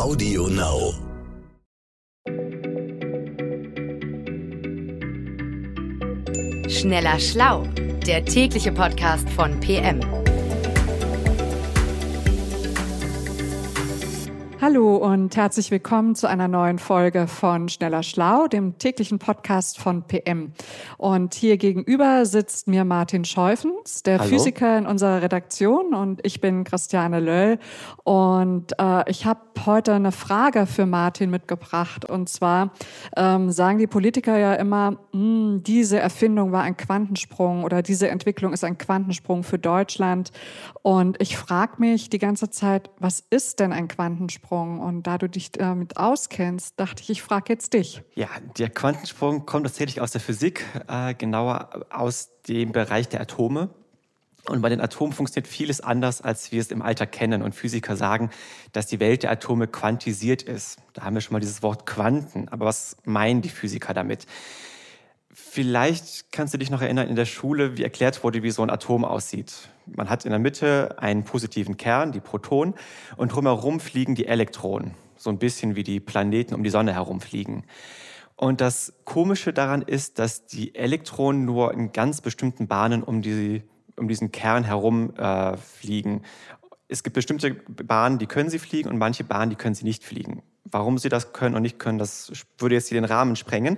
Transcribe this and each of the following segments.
Audio Now. Schneller Schlau, der tägliche Podcast von PM. Hallo und herzlich willkommen zu einer neuen Folge von Schneller Schlau, dem täglichen Podcast von PM. Und hier gegenüber sitzt mir Martin Scheufens, der Hallo. Physiker in unserer Redaktion und ich bin Christiane Löll. Und äh, ich habe heute eine Frage für Martin mitgebracht. Und zwar ähm, sagen die Politiker ja immer, "Hm, diese Erfindung war ein Quantensprung oder diese Entwicklung ist ein Quantensprung für Deutschland. Und ich frage mich die ganze Zeit, was ist denn ein Quantensprung? Und da du dich damit auskennst, dachte ich, ich frage jetzt dich. Ja, der Quantensprung kommt tatsächlich aus der Physik, äh, genauer aus dem Bereich der Atome. Und bei den Atomen funktioniert vieles anders, als wir es im Alltag kennen. Und Physiker sagen, dass die Welt der Atome quantisiert ist. Da haben wir schon mal dieses Wort Quanten. Aber was meinen die Physiker damit? Vielleicht kannst du dich noch erinnern in der Schule, wie erklärt wurde, wie so ein Atom aussieht. Man hat in der Mitte einen positiven Kern, die Protonen, und drumherum fliegen die Elektronen. So ein bisschen wie die Planeten um die Sonne herumfliegen. Und das Komische daran ist, dass die Elektronen nur in ganz bestimmten Bahnen um, die, um diesen Kern herum äh, fliegen. Es gibt bestimmte Bahnen, die können sie fliegen und manche Bahnen, die können sie nicht fliegen. Warum sie das können und nicht können, das würde jetzt hier den Rahmen sprengen.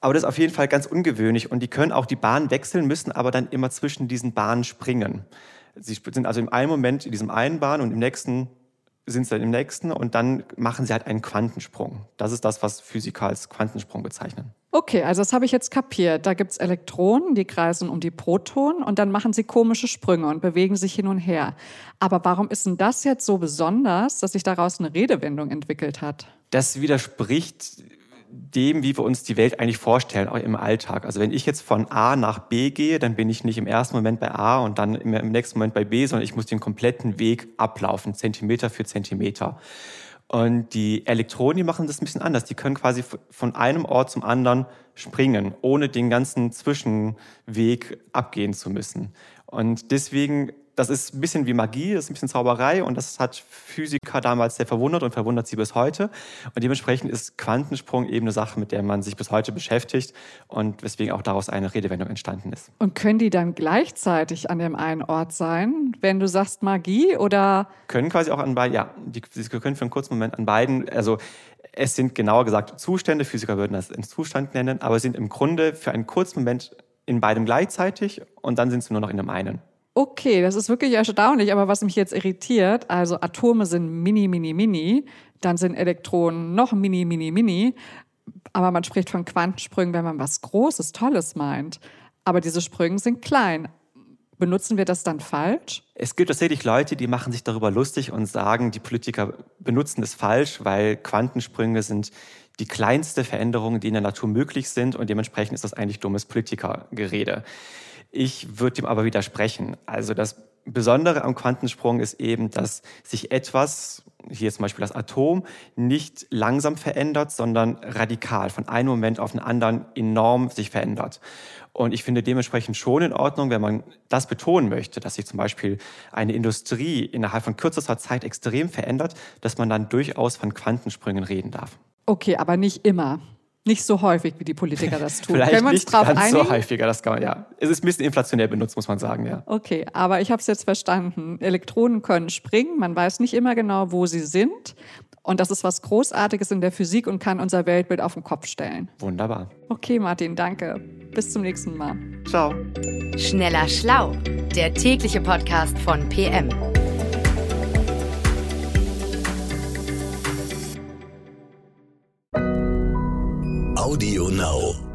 Aber das ist auf jeden Fall ganz ungewöhnlich und die können auch die Bahn wechseln, müssen aber dann immer zwischen diesen Bahnen springen. Sie sind also im einen Moment in diesem einen Bahn und im nächsten sind sie dann im nächsten und dann machen sie halt einen Quantensprung. Das ist das, was Physiker als Quantensprung bezeichnen. Okay, also das habe ich jetzt kapiert. Da gibt's Elektronen, die kreisen um die Protonen und dann machen sie komische Sprünge und bewegen sich hin und her. Aber warum ist denn das jetzt so besonders, dass sich daraus eine Redewendung entwickelt hat? Das widerspricht dem, wie wir uns die Welt eigentlich vorstellen, auch im Alltag. Also wenn ich jetzt von A nach B gehe, dann bin ich nicht im ersten Moment bei A und dann im, nächsten Moment bei B, sondern ich muss den kompletten Weg ablaufen, Zentimeter für Zentimeter. Und die Elektronen, die machen das ein bisschen anders. Die können quasi von einem Ort zum anderen springen, ohne den ganzen Zwischenweg abgehen zu müssen. Und deswegen das ist ein bisschen wie Magie, das ist ein bisschen Zauberei und das hat Physiker damals sehr verwundert und verwundert sie bis heute. Und dementsprechend ist Quantensprung eben eine Sache, mit der man sich bis heute beschäftigt und weswegen auch daraus eine Redewendung entstanden ist. Und können die dann gleichzeitig an dem einen Ort sein, wenn du sagst Magie oder? Können quasi auch an beiden, ja, die, sie können für einen kurzen Moment an beiden, also es sind genauer gesagt Zustände, Physiker würden das einen Zustand nennen, aber sind im Grunde für einen kurzen Moment in beidem gleichzeitig und dann sind sie nur noch in dem einen. Okay, das ist wirklich erstaunlich, aber was mich jetzt irritiert, also Atome sind mini, mini, mini, dann sind Elektronen noch mini, mini, mini, aber man spricht von Quantensprüngen, wenn man was Großes, Tolles meint. Aber diese Sprünge sind klein. Benutzen wir das dann falsch? Es gibt tatsächlich Leute, die machen sich darüber lustig und sagen, die Politiker benutzen es falsch, weil Quantensprünge sind die kleinste Veränderung, die in der Natur möglich sind und dementsprechend ist das eigentlich dummes Politikergerede. Ich würde dem aber widersprechen. Also das Besondere am Quantensprung ist eben, dass sich etwas, hier zum Beispiel das Atom, nicht langsam verändert, sondern radikal, von einem Moment auf den anderen enorm sich verändert. Und ich finde dementsprechend schon in Ordnung, wenn man das betonen möchte, dass sich zum Beispiel eine Industrie innerhalb von kürzester Zeit extrem verändert, dass man dann durchaus von Quantensprüngen reden darf. Okay, aber nicht immer. Nicht so häufig, wie die Politiker das tun. Vielleicht Können wir uns nicht drauf ganz einigen? so häufiger, das kann man, ja. Es ist ein bisschen inflationär benutzt, muss man sagen, ja. Okay, aber ich habe es jetzt verstanden. Elektronen können springen, man weiß nicht immer genau, wo sie sind. Und das ist was Großartiges in der Physik und kann unser Weltbild auf den Kopf stellen. Wunderbar. Okay, Martin, danke. Bis zum nächsten Mal. Ciao. Schneller Schlau, der tägliche Podcast von PM. Audio Now.